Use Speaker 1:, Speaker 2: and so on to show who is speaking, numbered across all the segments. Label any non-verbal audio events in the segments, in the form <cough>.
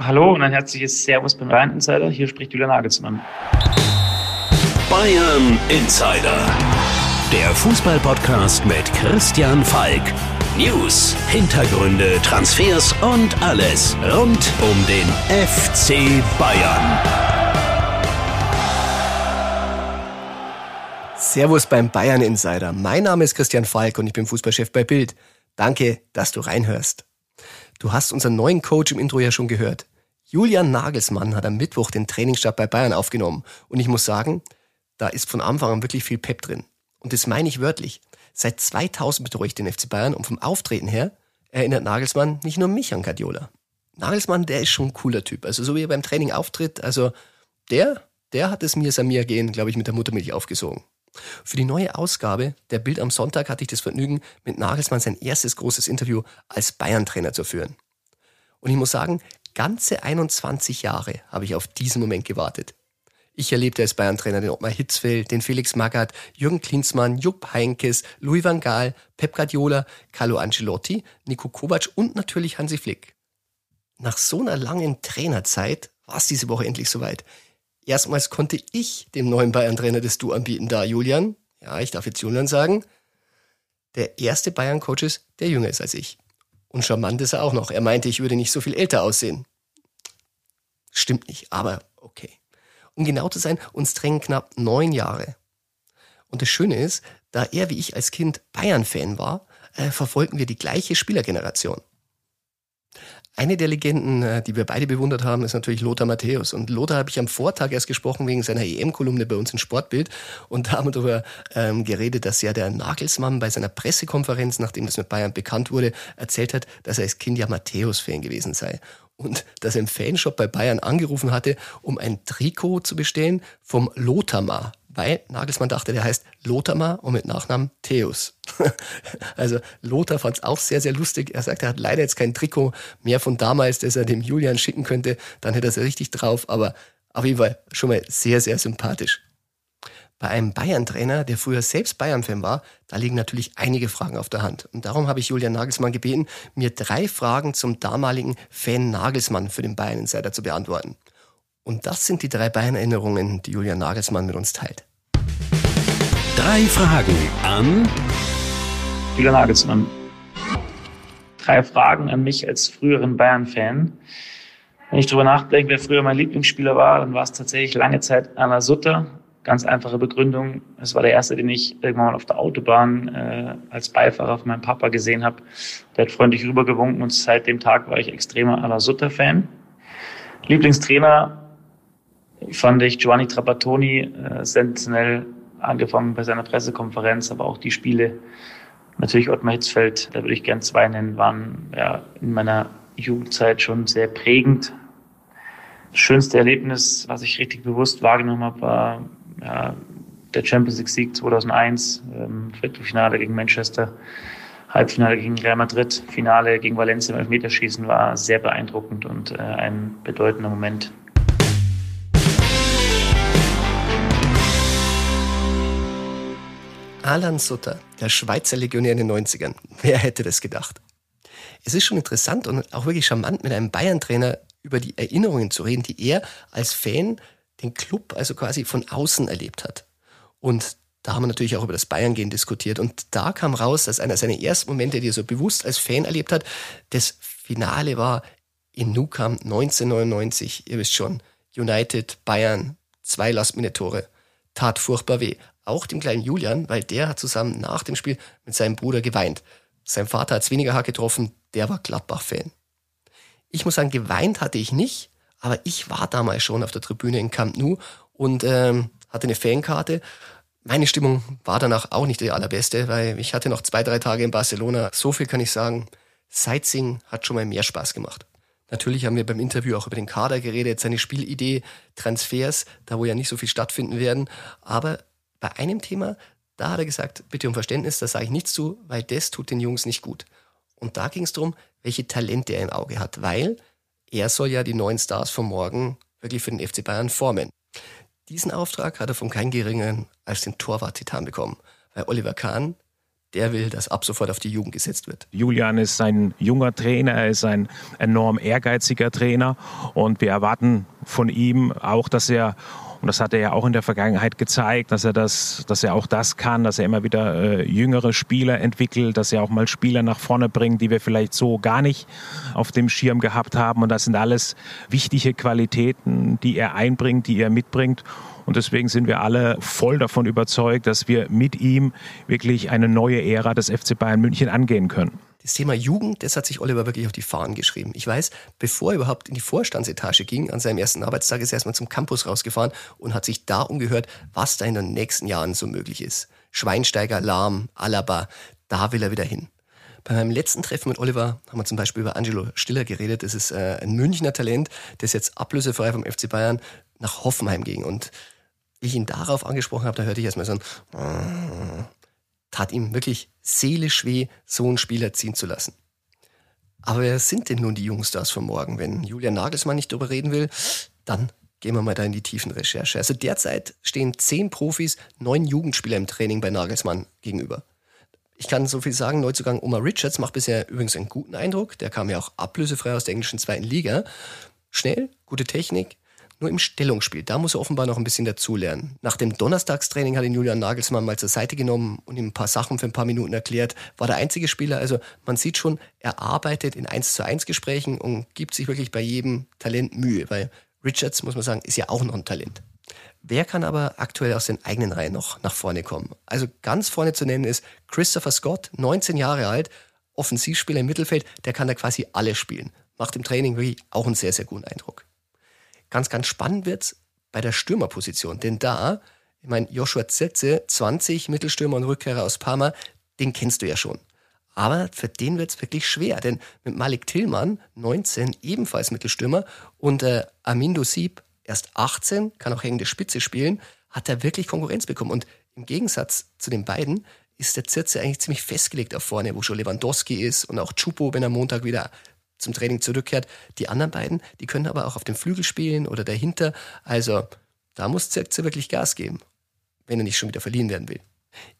Speaker 1: Hallo und ein herzliches Servus beim Bayern Insider. Hier spricht Julian Nagelsmann.
Speaker 2: Bayern Insider. Der Fußballpodcast mit Christian Falk. News, Hintergründe, Transfers und alles rund um den FC Bayern.
Speaker 3: Servus beim Bayern Insider. Mein Name ist Christian Falk und ich bin Fußballchef bei Bild. Danke, dass du reinhörst. Du hast unseren neuen Coach im Intro ja schon gehört. Julian Nagelsmann hat am Mittwoch den Trainingsstab bei Bayern aufgenommen. Und ich muss sagen, da ist von Anfang an wirklich viel Pep drin. Und das meine ich wörtlich. Seit 2000 betreue ich den FC Bayern und vom Auftreten her erinnert Nagelsmann nicht nur mich an Guardiola. Nagelsmann, der ist schon ein cooler Typ. Also so wie er beim Training auftritt, also der, der hat es mir Samir gehen, glaube ich, mit der Muttermilch aufgesogen. Für die neue Ausgabe der Bild am Sonntag hatte ich das Vergnügen, mit Nagelsmann sein erstes großes Interview als Bayern-Trainer zu führen. Und ich muss sagen, ganze 21 Jahre habe ich auf diesen Moment gewartet. Ich erlebte als Bayern-Trainer den Ottmar Hitzfeld, den Felix Magath, Jürgen Klinsmann, Jupp Heinkes, Louis van Gaal, Pep Guardiola, Carlo Ancelotti, Nico Kovac und natürlich Hansi Flick. Nach so einer langen Trainerzeit war es diese Woche endlich soweit. Erstmals konnte ich dem neuen Bayern-Trainer das Du anbieten, da Julian, ja, ich darf jetzt Julian sagen, der erste Bayern-Coach ist, der jünger ist als ich. Und charmant ist er auch noch. Er meinte, ich würde nicht so viel älter aussehen. Stimmt nicht, aber okay. Um genau zu sein, uns drängen knapp neun Jahre. Und das Schöne ist, da er wie ich als Kind Bayern-Fan war, äh, verfolgen wir die gleiche Spielergeneration. Eine der Legenden, äh, die wir beide bewundert haben, ist natürlich Lothar Matthäus. Und Lothar habe ich am Vortag erst gesprochen wegen seiner EM-Kolumne bei uns in Sportbild. Und da haben wir darüber ähm, geredet, dass ja der Nagelsmann bei seiner Pressekonferenz, nachdem das mit Bayern bekannt wurde, erzählt hat, dass er als Kind ja Matthäus-Fan gewesen sei. Und dass er im Fanshop bei Bayern angerufen hatte, um ein Trikot zu bestellen vom Lothamar weil Nagelsmann dachte, der heißt Lothar und mit Nachnamen Theus. <laughs> also Lothar fand es auch sehr, sehr lustig. Er sagt, er hat leider jetzt kein Trikot mehr von damals, das er dem Julian schicken könnte. Dann hätte er es richtig drauf, aber auf jeden Fall schon mal sehr, sehr sympathisch. Bei einem Bayern-Trainer, der früher selbst Bayern-Fan war, da liegen natürlich einige Fragen auf der Hand. Und darum habe ich Julian Nagelsmann gebeten, mir drei Fragen zum damaligen Fan Nagelsmann für den Bayern-Insider zu beantworten. Und das sind die drei Bayern-Erinnerungen, die Julian Nagelsmann mit uns teilt.
Speaker 2: Drei Fragen an
Speaker 1: Julian Nagelsmann. Drei Fragen an mich als früheren Bayern-Fan. Wenn ich darüber nachdenke, wer früher mein Lieblingsspieler war, dann war es tatsächlich lange Zeit Anna Sutter. Ganz einfache Begründung. Es war der erste, den ich irgendwann mal auf der Autobahn äh, als Beifahrer von meinem Papa gesehen habe. Der hat freundlich rübergewunken und seit dem Tag war ich extremer Anna Sutter-Fan. Lieblingstrainer fand ich Giovanni Trapattoni äh, sensationell angefangen bei seiner Pressekonferenz, aber auch die Spiele. Natürlich Ottmar Hitzfeld, da würde ich gern zwei nennen, waren ja in meiner Jugendzeit schon sehr prägend. Das schönste Erlebnis, was ich richtig bewusst wahrgenommen habe, war ja, der Champions League Sieg 2001, ähm, Viertelfinale gegen Manchester, Halbfinale gegen Real Madrid, Finale gegen Valencia im Elfmeterschießen war sehr beeindruckend und äh, ein bedeutender Moment
Speaker 3: Alan Sutter, der Schweizer Legionär in den 90ern. Wer hätte das gedacht? Es ist schon interessant und auch wirklich charmant, mit einem Bayern-Trainer über die Erinnerungen zu reden, die er als Fan den Club also quasi von außen erlebt hat. Und da haben wir natürlich auch über das Bayern-Gehen diskutiert. Und da kam raus, dass einer seiner ersten Momente, die er so bewusst als Fan erlebt hat, das Finale war in Nukam 1999. Ihr wisst schon, United, Bayern, zwei Last-Minute-Tore. Tat furchtbar weh auch dem kleinen Julian, weil der hat zusammen nach dem Spiel mit seinem Bruder geweint. Sein Vater hat es weniger hart getroffen, der war Gladbach-Fan. Ich muss sagen, geweint hatte ich nicht, aber ich war damals schon auf der Tribüne in Camp Nou und ähm, hatte eine Fankarte. Meine Stimmung war danach auch nicht die allerbeste, weil ich hatte noch zwei, drei Tage in Barcelona. So viel kann ich sagen. Sightseeing hat schon mal mehr Spaß gemacht. Natürlich haben wir beim Interview auch über den Kader geredet, seine Spielidee, Transfers, da wo ja nicht so viel stattfinden werden. Aber bei einem Thema, da hat er gesagt, bitte um Verständnis, da sage ich nichts zu, weil das tut den Jungs nicht gut. Und da ging es darum, welche Talente er im Auge hat, weil er soll ja die neuen Stars von morgen wirklich für den FC Bayern formen. Diesen Auftrag hat er von keinem geringeren als den Torwart-Titan bekommen, weil Oliver Kahn, der will, dass ab sofort auf die Jugend gesetzt wird.
Speaker 4: Julian ist ein junger Trainer, er ist ein enorm ehrgeiziger Trainer und wir erwarten von ihm auch, dass er und das hat er ja auch in der Vergangenheit gezeigt, dass er das, dass er auch das kann, dass er immer wieder äh, jüngere Spieler entwickelt, dass er auch mal Spieler nach vorne bringt, die wir vielleicht so gar nicht auf dem Schirm gehabt haben. Und das sind alles wichtige Qualitäten, die er einbringt, die er mitbringt. Und deswegen sind wir alle voll davon überzeugt, dass wir mit ihm wirklich eine neue Ära des FC Bayern München angehen können.
Speaker 3: Das Thema Jugend, das hat sich Oliver wirklich auf die Fahnen geschrieben. Ich weiß, bevor er überhaupt in die Vorstandsetage ging, an seinem ersten Arbeitstag ist er erstmal zum Campus rausgefahren und hat sich da umgehört, was da in den nächsten Jahren so möglich ist. Schweinsteiger, Lahm, Alaba, da will er wieder hin. Bei meinem letzten Treffen mit Oliver haben wir zum Beispiel über Angelo Stiller geredet. Das ist äh, ein Münchner Talent, das jetzt ablösefrei vom FC Bayern nach Hoffenheim ging. Und ich ihn darauf angesprochen habe, da hörte ich erstmal so ein tat ihm wirklich seelisch weh, so einen Spieler ziehen zu lassen. Aber wer sind denn nun die Jungstars von morgen? Wenn Julian Nagelsmann nicht darüber reden will, dann gehen wir mal da in die tiefen Recherche. Also derzeit stehen zehn Profis, neun Jugendspieler im Training bei Nagelsmann gegenüber. Ich kann so viel sagen, Neuzugang Omar Richards macht bisher übrigens einen guten Eindruck. Der kam ja auch ablösefrei aus der englischen zweiten Liga. Schnell, gute Technik, nur im Stellungsspiel, da muss er offenbar noch ein bisschen dazulernen. Nach dem Donnerstagstraining hat ihn Julian Nagelsmann mal zur Seite genommen und ihm ein paar Sachen für ein paar Minuten erklärt. War der einzige Spieler, also man sieht schon, er arbeitet in 1 zu 1 Gesprächen und gibt sich wirklich bei jedem Talent Mühe, weil Richards, muss man sagen, ist ja auch noch ein Talent. Wer kann aber aktuell aus den eigenen Reihen noch nach vorne kommen? Also ganz vorne zu nennen ist Christopher Scott, 19 Jahre alt, Offensivspieler im Mittelfeld, der kann da quasi alle spielen. Macht im Training wirklich auch einen sehr, sehr guten Eindruck. Ganz, ganz spannend wird's bei der Stürmerposition, denn da, ich meine, Joshua Zetze, 20, Mittelstürmer und Rückkehrer aus Parma, den kennst du ja schon. Aber für den wird's wirklich schwer, denn mit Malik Tillmann, 19, ebenfalls Mittelstürmer, und äh, Amindo Sieb, erst 18, kann auch hängende Spitze spielen, hat er wirklich Konkurrenz bekommen. Und im Gegensatz zu den beiden ist der Zirze eigentlich ziemlich festgelegt auf vorne, wo schon Lewandowski ist und auch Chupo, wenn er Montag wieder zum Training zurückkehrt. Die anderen beiden, die können aber auch auf dem Flügel spielen oder dahinter. Also da muss Zirkze wirklich Gas geben, wenn er nicht schon wieder verliehen werden will.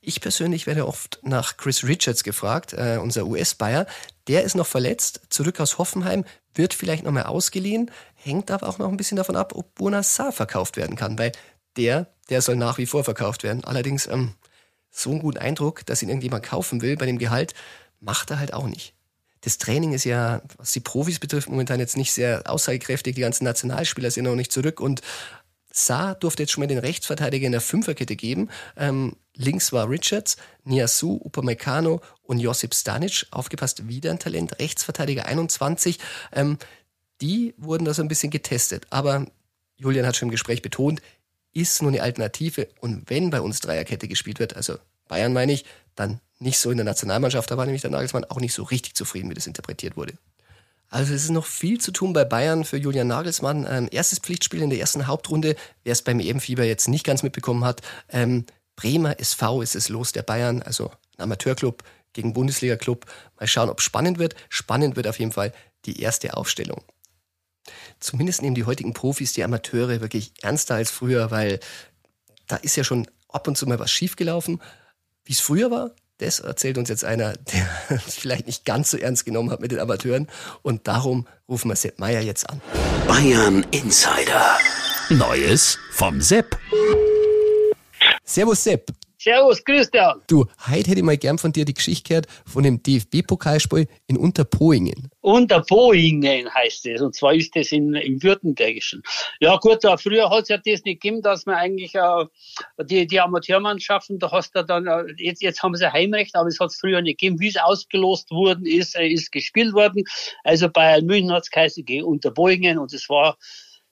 Speaker 3: Ich persönlich werde oft nach Chris Richards gefragt, äh, unser US-Bayer. Der ist noch verletzt, zurück aus Hoffenheim, wird vielleicht noch mehr ausgeliehen, hängt aber auch noch ein bisschen davon ab, ob Bonassar verkauft werden kann, weil der, der soll nach wie vor verkauft werden. Allerdings ähm, so einen guten Eindruck, dass ihn irgendjemand kaufen will bei dem Gehalt, macht er halt auch nicht das Training ist ja, was die Profis betrifft, momentan jetzt nicht sehr aussagekräftig. Die ganzen Nationalspieler sind noch nicht zurück und Saar durfte jetzt schon mal den Rechtsverteidiger in der Fünferkette geben. Ähm, links war Richards, Niasu, Upamecano und Josip Stanic. Aufgepasst, wieder ein Talent, Rechtsverteidiger 21. Ähm, die wurden da so ein bisschen getestet. Aber Julian hat schon im Gespräch betont, ist nur eine Alternative. Und wenn bei uns Dreierkette gespielt wird, also Bayern meine ich, dann nicht so in der Nationalmannschaft. Da war nämlich der Nagelsmann auch nicht so richtig zufrieden, wie das interpretiert wurde. Also es ist noch viel zu tun bei Bayern für Julian Nagelsmann. Ähm, erstes Pflichtspiel in der ersten Hauptrunde, wer es beim EM-Fieber jetzt nicht ganz mitbekommen hat. Ähm, Bremer SV ist es los der Bayern, also ein Amateurclub gegen Bundesliga-Club. Mal schauen, ob spannend wird. Spannend wird auf jeden Fall die erste Aufstellung. Zumindest nehmen die heutigen Profis die Amateure wirklich ernster als früher, weil da ist ja schon ab und zu mal was schiefgelaufen. Wie es früher war, das erzählt uns jetzt einer, der es <laughs> vielleicht nicht ganz so ernst genommen hat mit den Amateuren. Und darum rufen wir Sepp Meier jetzt an.
Speaker 2: Bayern Insider. Neues vom Sepp.
Speaker 3: Servus Sepp.
Speaker 5: Servus, Christian.
Speaker 3: Du, heute hätte ich mal gern von dir die Geschichte gehört von dem DFB-Pokalspiel in Unterpoingen.
Speaker 5: Unterpoingen heißt es. Und zwar ist das in, im Württembergischen. Ja gut, da früher hat es ja das nicht gegeben, dass man eigentlich äh, die, die Amateurmannschaften, da hast du dann, äh, jetzt, jetzt haben sie Heimrecht, aber es hat es früher nicht gegeben. Wie es ausgelost worden ist, äh, ist gespielt worden. Also bei München hat es geheißen, gegen Unterpoingen und es war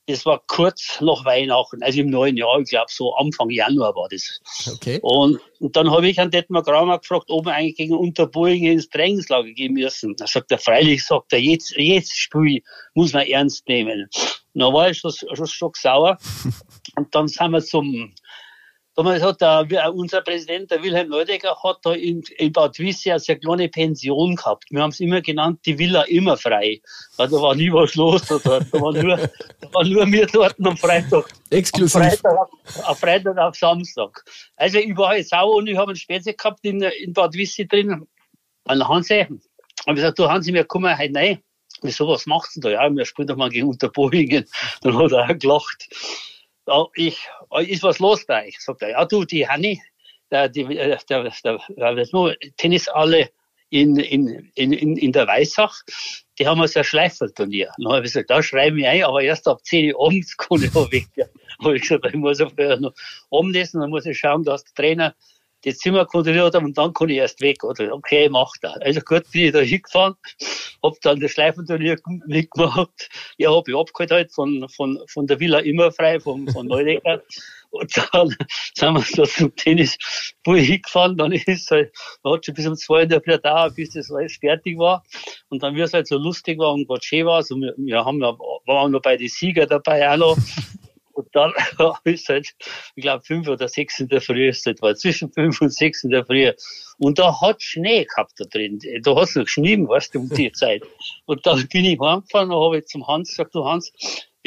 Speaker 5: das war kurz nach Weihnachten, also im neuen Jahr, ich glaube so Anfang Januar war das.
Speaker 3: Okay.
Speaker 5: Und, und dann habe ich an Detmar Kramer gefragt, ob wir eigentlich gegen Unterbohingen ins Trainingslager gehen müssen. Da sagt er, freilich, sagt er, jetzt, jetzt Spiel muss man ernst nehmen. Und dann war ich schon, schon, schon sauer. <laughs> und dann sind wir zum, Damals hat der, unser Präsident, der Wilhelm Neudecker, hat da in, in Bad Wissi eine sehr kleine Pension gehabt. Wir haben es immer genannt, die Villa immer frei. Weil da war nie was los da dort. Da war nur, da war nur wir dort am Freitag.
Speaker 3: Exklusiv.
Speaker 5: Am Freitag, auf Freitag auf Samstag. Also ich war jetzt auch und ich habe einen Spätzle gehabt in, in Bad Wissi drin. Und Hansi, und ich gesagt, du Hansi, wir kommen heute rein. Wieso, was macht's denn da? Ja, wir spielen doch mal gegen Unterbohingen. Dann hat er auch gelacht ich, ist was los bei euch? Sagt er, ja du, die Hanni, der, die, der, der, der, der nur Tennis alle in, in, in, in der Weißach, die haben so ein Schleiferturnier. Dann habe ich gesagt, da schreibe ich ein, aber erst ab 10 Uhr abends kann ich auch <laughs> weg. Habe ich gesagt, ich muss auf noch Abendessen, dann muss ich schauen, dass der Trainer die Zimmer kontrolliert haben und dann kann ich erst weg. Oder okay, macht er. Also gut, bin ich da hingefahren, hab dann das Schleifenturnier mitgemacht. Ja, hab ich abgeholt halt von, von, von der Villa immer frei, von, von Neudecker. <laughs> Und dann sind wir da zum Tennisball hingefahren, dann ist halt, da hat schon bis um zwei in der Früh gedauert, bis das alles fertig war. Und dann, wie es halt so lustig war und gerade schön war, so, wir, wir haben ja, waren noch bei den Sieger dabei auch noch. <laughs> Und dann <laughs> ist halt, ich glaube, fünf oder sechs in der Früh ist es war zwischen fünf und sechs in der Früh. Und da hat Schnee gehabt da drin. Da hast du noch geschnitten, weißt du, um die <laughs> Zeit. Und dann bin ich heimgefahren und habe ich zum Hans gesagt, du Hans,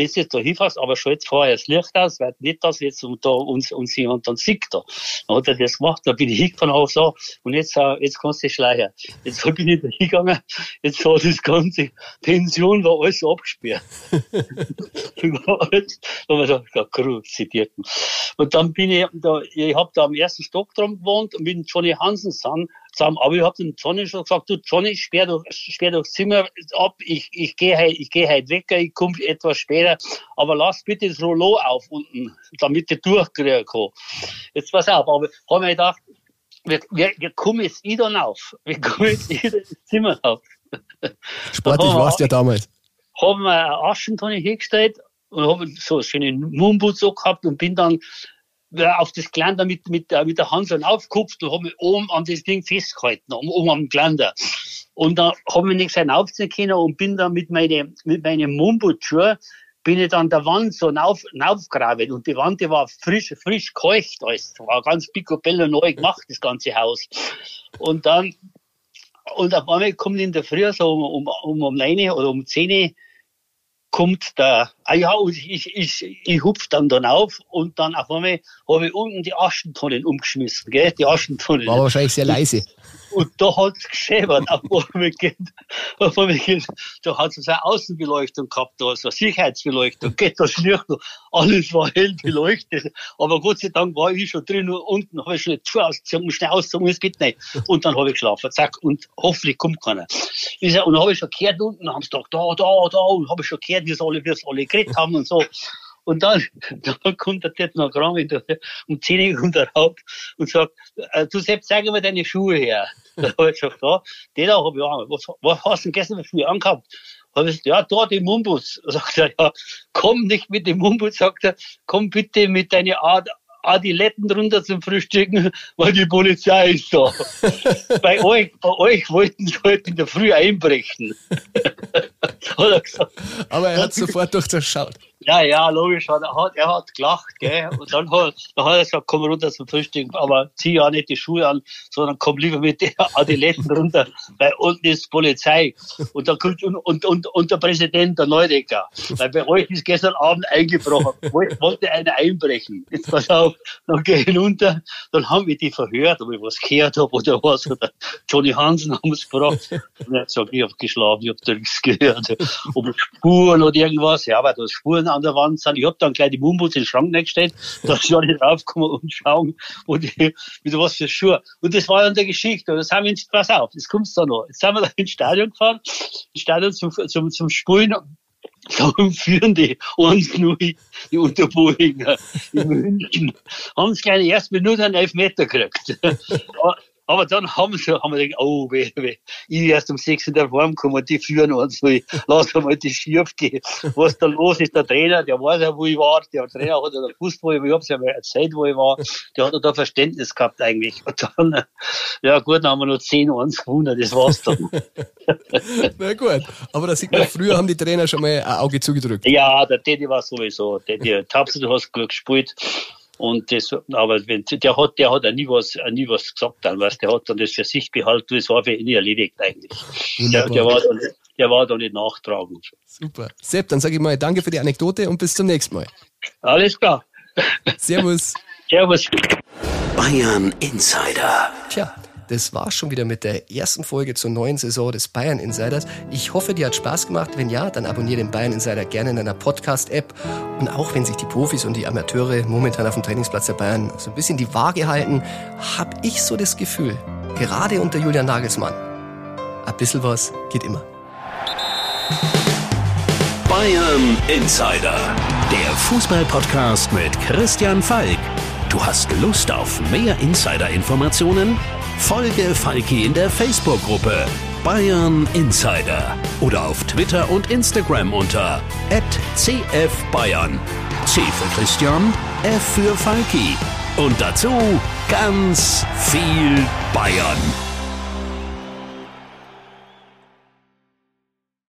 Speaker 5: du jetzt da hinfährst, aber schalt vorher das Licht aus, weil nicht, dass jetzt da uns, uns jemand dann sieht da. Dann hat er das gemacht, da bin ich hingefahren und so, und jetzt, äh, jetzt kannst du schleichen. Jetzt bin ich da hingegangen, jetzt war das ganze Pension war alles abgesperrt. <laughs> da haben wir gesagt, zitiert. Und dann bin ich da, ich hab da am ersten Stock dran gewohnt und mit Johnny Hansen zusammen, aber ich hab dem Johnny schon gesagt, du Johnny, sperr doch, sperr doch das Zimmer ab, ich, ich gehe halt, ich gehe halt weg, ich komme etwas später, aber lass bitte das Rollo auf unten, damit ich durchkriegen kann. Jetzt pass auf, aber hab mir gedacht, wir, wir, wir kommen jetzt wieder auf. Wir kommen jetzt wieder ins Zimmer auf.
Speaker 3: Sportlich <laughs> warst du ja damals.
Speaker 5: Haben wir eine Aschentonne hingestellt und habe so einen schönen Moonboot so gehabt und bin dann äh, auf das Geländer mit, mit, mit der Hand so aufgekupft und habe mich oben an das Ding festgehalten, oben am Geländer. Und dann habe ich nichts aufziehen können und bin dann mit meinem mit meinem Moonboot-Schuh bin ich dann der Wand so nauf, naufgraben und die Wand, die war frisch, frisch keucht, alles. war ganz picobello neu gemacht, das ganze Haus. Und dann, und auf einmal kommt in der Früh so um, um, um, um 9 oder um 10 kommt der, ah ja, und ich, ich, ich hupf dann dann auf und dann auf einmal habe ich unten die Aschentonnen umgeschmissen, gell, die Aschentonnen.
Speaker 3: War wahrscheinlich sehr leise. <laughs>
Speaker 5: Und da hat es geschäbert, geht, auf einmal geht, da hat es eine Außenbeleuchtung gehabt, da eine Sicherheitsbeleuchtung, geht das Licht noch, alles war hell beleuchtet, aber Gott sei Dank war ich schon drin und unten habe ich schon die Tür ausgezogen, schnell ausgezogen, es geht nicht. Und dann habe ich geschlafen, zack, und hoffentlich kommt keiner. Und dann habe ich schon gehört unten, haben sie gedacht, da, da, da, und habe ich schon gehört, wie es alle, wie es alle geredet haben und so. Und dann, <laughs> dann kommt der Ted noch ran um 10 Uhr kommt er rauf und sagt, äh, du Sepp, zeig mir deine Schuhe her. <laughs> Da habe ich gesagt, ja, den da habe ich auch. Was, was hast du denn gestern für Schuhe angehabt? Habe ich gesagt, ja, da die Mumbus. <laughs> Sagt er, ja, komm nicht mit dem Mumbus, sagt er, komm bitte mit deiner Art, Adiletten runter zum Frühstücken, weil die Polizei ist da. bei euch, bei euch wollten sie heute in der Früh einbrechen.
Speaker 3: er. Aber er hat sofort durchschaut.
Speaker 5: Ja, ja, logisch. Er hat, er hat gelacht, gell. Und dann hat, dann hat er gesagt, komm runter zum Frühstück, aber zieh ja nicht die Schuhe an, sondern komm lieber mit den Adiletten runter, weil unten ist Polizei. Und dann kommt, und, und, und, und der Präsident, der Neudecker. Weil bei euch ist gestern Abend eingebrochen. Wollte einer einbrechen. Jetzt pass auf, dann ich hinunter, dann haben wir die verhört, ob ich was gehört habe oder was. Oder Johnny Hansen haben es gefragt. Und er hat gesagt, ich habe geschlafen, ich habe nichts gehört. Ob Spuren oder irgendwas. Ja, aber da Spuren an der Wand sind. Ich habe dann gleich die Mumbus in den Schrank gestellt, <laughs> dass ich nicht raufkommen und schauen, wo die, wieder was für Schuhe. Und das war dann der Geschichte. Und das haben wir, pass auf, das kommt's da noch. Jetzt sind wir da ins Stadion gefahren, ins Stadion zum, zum, zum Spulen. Da <laughs> führen die uns nur die Unterbohringer in München. Haben es gleich der ersten Minute einen Elfmeter gekriegt. <laughs> Aber dann haben sie, haben wir gedacht, oh, weh, weh. Ich erst um sechs in der Form gekommen, die führen uns, so, lass mal die schief gehen. Was da los ist, der Trainer, der weiß ja, wo ich war, der Trainer hat ja gewusst, wo ich war, ich hab's ja mal erzählt, wo ich war, der hat da Verständnis gehabt eigentlich. Und dann, ja gut, dann haben wir noch zehn Uhr gewonnen, das war's dann. <laughs>
Speaker 3: Na gut, aber da sieht man, früher haben die Trainer schon mal ein Auge zugedrückt.
Speaker 5: Ja, der Teddy war sowieso, Teddy, Tapse, du hast gut gespielt. Und das, aber wenn, der hat, der hat auch nie was, auch nie was gesagt dann, was der hat dann das für sich behalten, das war für ihn erledigt eigentlich. Der, der, war dann, der war da nicht nachtragend.
Speaker 3: Super. Sepp, dann sage ich mal danke für die Anekdote und bis zum nächsten Mal.
Speaker 5: Alles klar.
Speaker 3: Servus.
Speaker 5: Servus.
Speaker 2: Bayern Insider.
Speaker 3: Tja, das war's schon wieder mit der ersten Folge zur neuen Saison des Bayern Insiders. Ich hoffe, dir hat Spaß gemacht. Wenn ja, dann abonniere den Bayern Insider gerne in deiner Podcast-App. Und auch wenn sich die Profis und die Amateure momentan auf dem Trainingsplatz der Bayern so ein bisschen die Waage halten, habe ich so das Gefühl, gerade unter Julian Nagelsmann, ein bisschen was geht immer.
Speaker 2: Bayern Insider, der Fußball-Podcast mit Christian Falk. Du hast Lust auf mehr Insider-Informationen? Folge Falki in der Facebook-Gruppe Bayern Insider oder auf Twitter und Instagram unter @cfbayern. C für Christian, F für Falki und dazu ganz viel Bayern.